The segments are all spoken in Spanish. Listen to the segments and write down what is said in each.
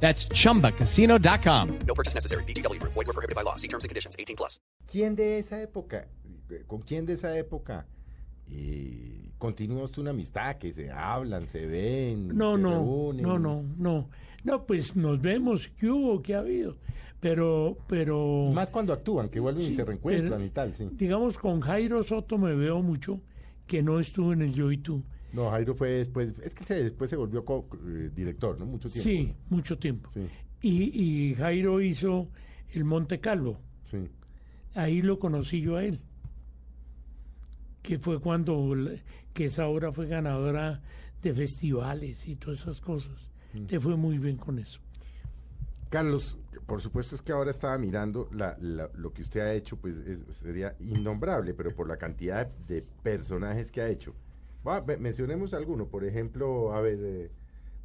That's chumbacasino.com. No purchase necessary. BGW. Void were prohibited by law. See terms and conditions. 18 plus. ¿Quién de esa época, con quién de esa época eh, continúa usted una amistad que se hablan, se ven, No, se no, reúnen? no, no, no. No, pues nos vemos, ¿qué hubo? ¿Qué ha habido? Pero, pero... Más cuando actúan, que vuelven y Sí, se reencuentran pero, y tal, sí. Digamos, con Jairo Soto me veo mucho, que no estuvo en el Yo y Tú. No, Jairo fue después, es que se- después se volvió co- eh, director, ¿no? Mucho tiempo. Sí, mucho tiempo. Sí, Y, y Jairo hizo el Monte Calvo. sí. Ahí lo conocí yo a él. Que fue cuando, que esa obra fue ganadora de festivales y todas esas cosas. Mm. Le fue muy bien con eso. Carlos, por supuesto es que ahora estaba mirando la- la- lo que usted ha hecho, pues es- sería innombrable, pero por la cantidad de personajes que ha hecho. Mencionemos alguno, por ejemplo, a ver, eh,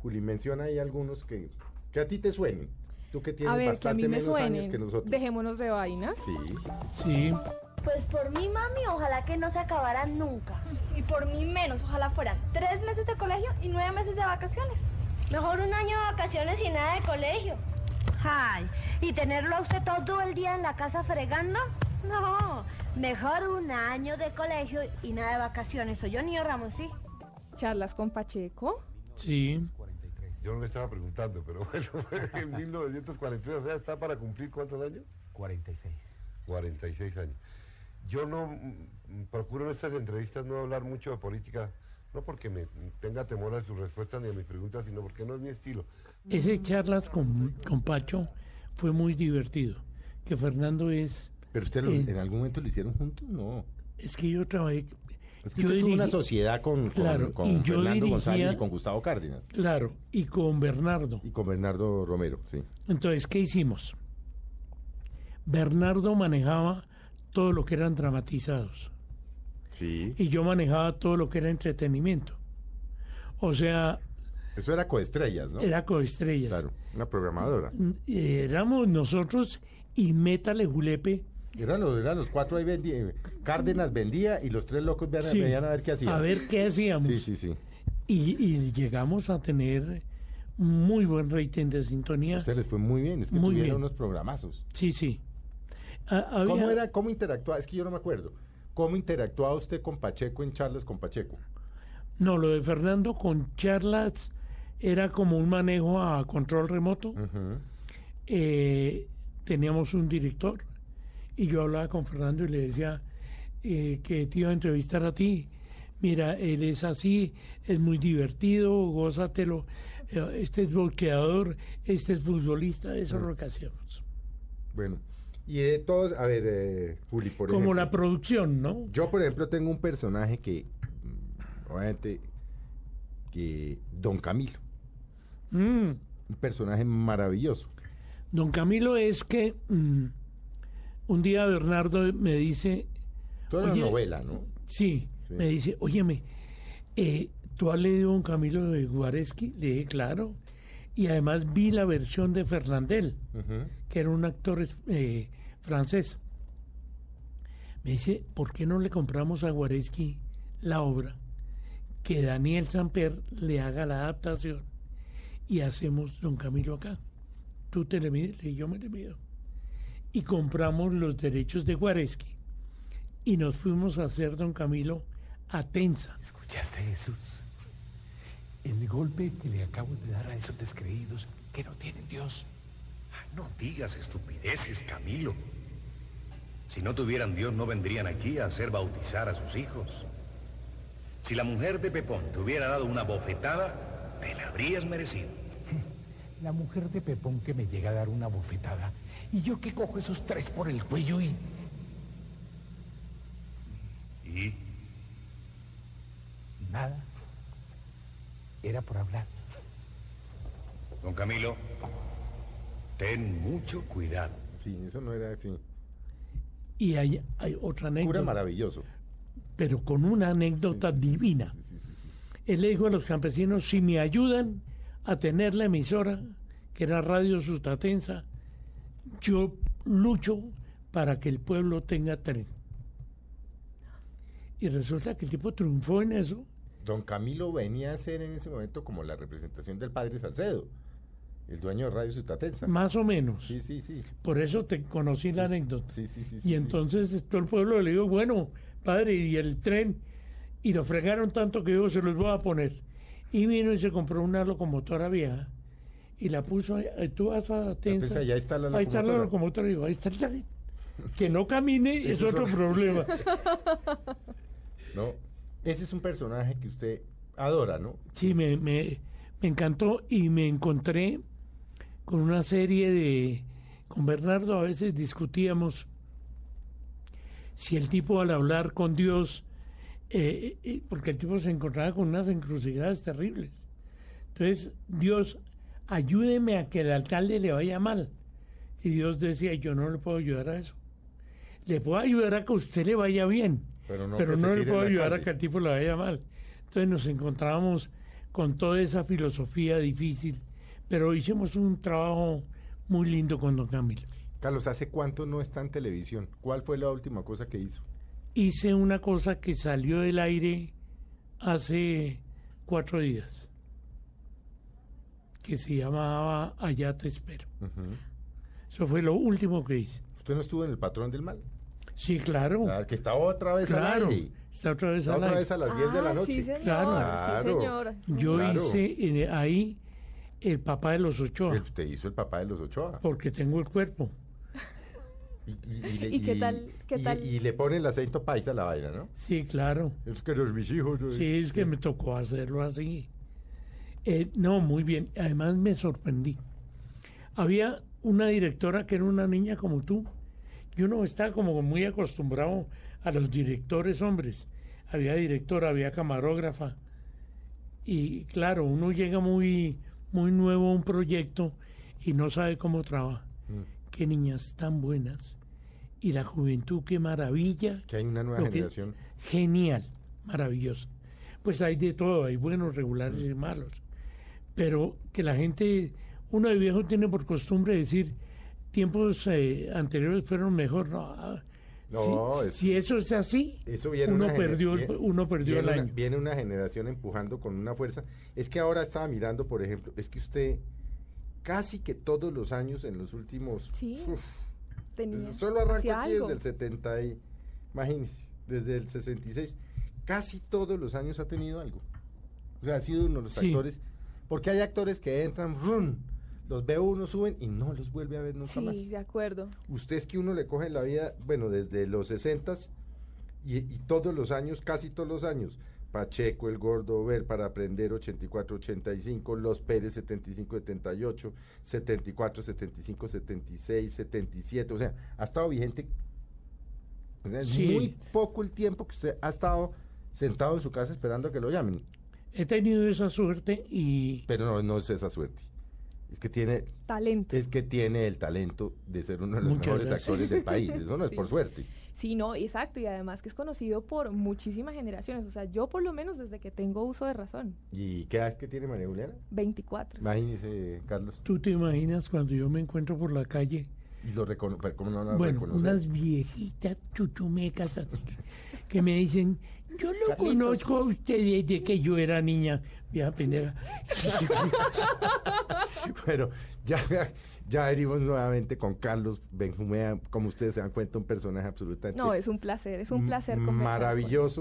Juli, menciona ahí algunos que, que a ti te suenen. Tú que tienes A ver, que a bastante mí me menos años que nosotros. Dejémonos de vainas. Sí. Sí, Pues por mi mami, ojalá que no se acabaran nunca. Y por mí menos, ojalá fueran tres meses de colegio y nueve meses de vacaciones. Mejor un año de vacaciones y nada de colegio. Ay, ¿y tenerlo a usted todo el día en la casa fregando? No, mejor un año de colegio y nada de vacaciones. Soy yo, niño Ramos, sí. Charlas con Pacheco. sí. Yo no le estaba preguntando, pero bueno, fue en 1943, o sea, ¿está para cumplir cuántos años? 46. 46 años. Yo no mm, procuro en estas entrevistas no hablar mucho de política, no porque me tenga temor a sus respuestas ni a mis preguntas, sino porque no es mi estilo. Ese charlas con, con Pacho fue muy divertido. Que Fernando es. Pero usted lo- Eh. en algún momento lo hicieron juntos, no. Es que yo trabajé. Es que yo usted tuvo una sociedad con, Claro, con Fernando González y con Gustavo Cárdenas. Claro, y con Bernardo. Y con Bernardo Romero, sí. Entonces, ¿qué hicimos? Bernardo manejaba todo lo que eran dramatizados Sí. y yo manejaba todo lo que era entretenimiento. O sea, Eso era coestrellas, ¿no? era coestrellas. Claro, una programadora. Eh, Éramos nosotros y Métale Julepe. Eran los, eran los cuatro ahí vendía, Cárdenas vendía y los tres locos Sí, veían a ver qué hacían. A ver qué hacíamos. Sí, sí, sí. Y, y llegamos a tener muy buen rating de sintonía. A ustedes les fue muy bien, es que Muy tuvieron bien. unos programazos. Sí, sí. Ah, había- ¿Cómo era, cómo interactuaba? Es que yo no me acuerdo. ¿Cómo interactuaba usted con Pacheco en charlas con Pacheco? No, lo de Fernando con charlas era como un manejo a control remoto. Eh, teníamos un director y yo hablaba con Fernando y le decía eh, que te iba a entrevistar a ti. Mira, él es así, es muy divertido, gózatelo. Eh, Este es bloqueador, este es futbolista, eso es lo que hacíamos. Bueno, y de todos, a ver, eh, Juli, por Como ejemplo. la producción, ¿no? Yo, por ejemplo, tengo un personaje que, obviamente, que Don Camilo, Mm. un personaje maravilloso. Don Camilo es que mm, un día Bernardo me dice, Toda la novela, ¿no? sí, Sí. me dice, óyeme, eh, ¿tú has leído Don Camilo de Guareschi? Le dije, claro. Y además vi la versión de Fernandel, que era un actor eh, francés. Me dice, ¿por qué no le compramos a Guareschi la obra? Que Daniel Samper le haga la adaptación y hacemos Don Camilo acá. Tú te le mides, y yo me le mido. Y compramos los derechos de Guareschi y nos fuimos a hacer Don Camilo a Tensa. ¿Escuchaste, Jesús? El golpe que le acabo de dar a esos descreídos que no tienen Dios. No digas estupideces, Camilo. Si no tuvieran Dios, no vendrían aquí a hacer bautizar a sus hijos. Si la mujer de Pepón te hubiera dado una bofetada, te la habrías merecido. La mujer de Pepón que me llega a dar una bofetada y yo que cojo esos tres por el cuello y... ¿Y? Nada. Era por hablar. Don Camilo, ten mucho cuidado. Sí, eso no era así. Y hay, hay otra Cura anécdota, maravilloso. pero con una anécdota divina. Él le dijo a los campesinos, si me ayudan a tener la emisora, que era Radio Sustatensa, yo lucho para que el pueblo tenga tren. Y resulta que el tipo triunfó en eso. Don Camilo venía a ser en ese momento como la representación del padre Salcedo, el dueño de Radio Sustatensa. Más o menos. Sí, sí, sí. Por eso te conocí la anécdota. Sí, sí, sí. y sí. entonces todo el pueblo le dijo, bueno, padre, y el tren, y lo fregaron tanto que yo se los voy a poner. Y vino y se compró una locomotora vieja y la puso, ahí, ahí tú vas a Tensa, Tensa, ahí está la ahí está la locomotora. locomotora, y digo, ahí está el tren. Que no camine es otro- problema. ¿No? Ese es un personaje que usted adora, ¿no? Sí, me, me, me encantó y me encontré con una serie de... Con Bernardo a veces discutíamos si el tipo al hablar con Dios, eh, eh, porque el tipo se encontraba con unas encrucijadas terribles. Entonces, Dios, ayúdeme a que el alcalde le vaya mal. Y Dios decía, yo no le puedo ayudar a eso. Le puedo ayudar a que a usted le vaya bien, Pero no, pero le puedo el ayudar a que al tipo le vaya mal. Entonces nos encontrábamos con toda esa filosofía difícil, pero hicimos un trabajo muy lindo con Don Camilo. Carlos, ¿hace cuánto no está en televisión? ¿Cuál fue la última cosa que hizo? Hice una cosa que salió del aire hace cuatro días, que se llamaba Allá te espero. Ujú. Eso fue lo último que hice. ¿Usted no estuvo en El Patrón del Mal? Sí, claro. Ah, que está otra vez Claro, al aire. está otra vez Está al otra aire. vez a las 10 de la Ah, noche. Sí, señor. Claro. Sí, Claro. señor. Yo Claro. hice eh, ahí el papá de los Ochoa, Usted hizo el papá de los Ochoa. porque tengo el cuerpo. Y, y- le- ¿Y qué tal- qué y- tal? y le pone el acento paisa a la vaina, ¿no? Sí, claro. Es que los mis hijos. Sí, es que me tocó hacerlo así. Eh, no, muy bien. Además me sorprendí. Había una directora que era una niña como tú. Yo no estaba como muy acostumbrado a los directores hombres. Había directora, había camarógrafa. Y claro, uno llega muy, muy nuevo a un proyecto y no sabe cómo trabaja. Qué niñas tan buenas. Y la juventud, qué maravilla. Que hay una nueva generación. Genial, maravilloso. Pues hay de todo, hay buenos, regulares y malos. Pero que la gente, uno de viejo tiene por costumbre decir, tiempos eh, anteriores fueron mejor. No, ah, No, si, es- si eso es así, Eso viene uno, una perdió, viene- uno perdió el una- año. viene una generación empujando con una fuerza. Es que ahora estaba mirando, por ejemplo, es que usted casi que todos los años en los últimos... Sí. Uf, Tenía. solo arranco aquí algo. desde el 70 y... Imagínese, desde el 66. Casi todos los años ha tenido algo. O sea, ha sido uno de los Sí. actores... Porque hay actores que entran, ¡rum! los ve uno, suben y no los vuelve a ver nunca más. Sí, de acuerdo. Usted es que uno le coge la vida, bueno, desde los 60 y, y todos los años, casi todos los años. Pacheco, el Gordo, Ver para aprender 84, 85, Los Pérez 75, 78, 74, 75, 76, 77. O sea, ha estado vigente. O sea, es Sí. muy poco el tiempo que usted ha estado sentado en su casa esperando a que lo llamen. He tenido esa suerte y Pero no, no es esa suerte. Es que tiene, Talento. es que tiene el talento de ser uno de los Muchas mejores gracias. actores del país. Eso no es Sí. por suerte. Sí, no, exacto. Y además que es conocido por muchísimas generaciones. O sea, yo por lo menos desde que tengo uso de razón. ¿Y qué edad es que tiene María Juliana? 24. Imagínese, Carlos. tú te imaginas cuando yo me encuentro por la calle, Y lo recono ¿Cómo no lo bueno, reconoce? unas viejitas chuchumecas así que, que me dicen, yo lo Carlitos. conozco a usted desde que yo era niña, vieja pendeja. Pero ya, ya venimos nuevamente con Carlos Benjumea. Como ustedes se dan cuenta, un personaje absolutamente No, es un placer. Es un placer maravilloso.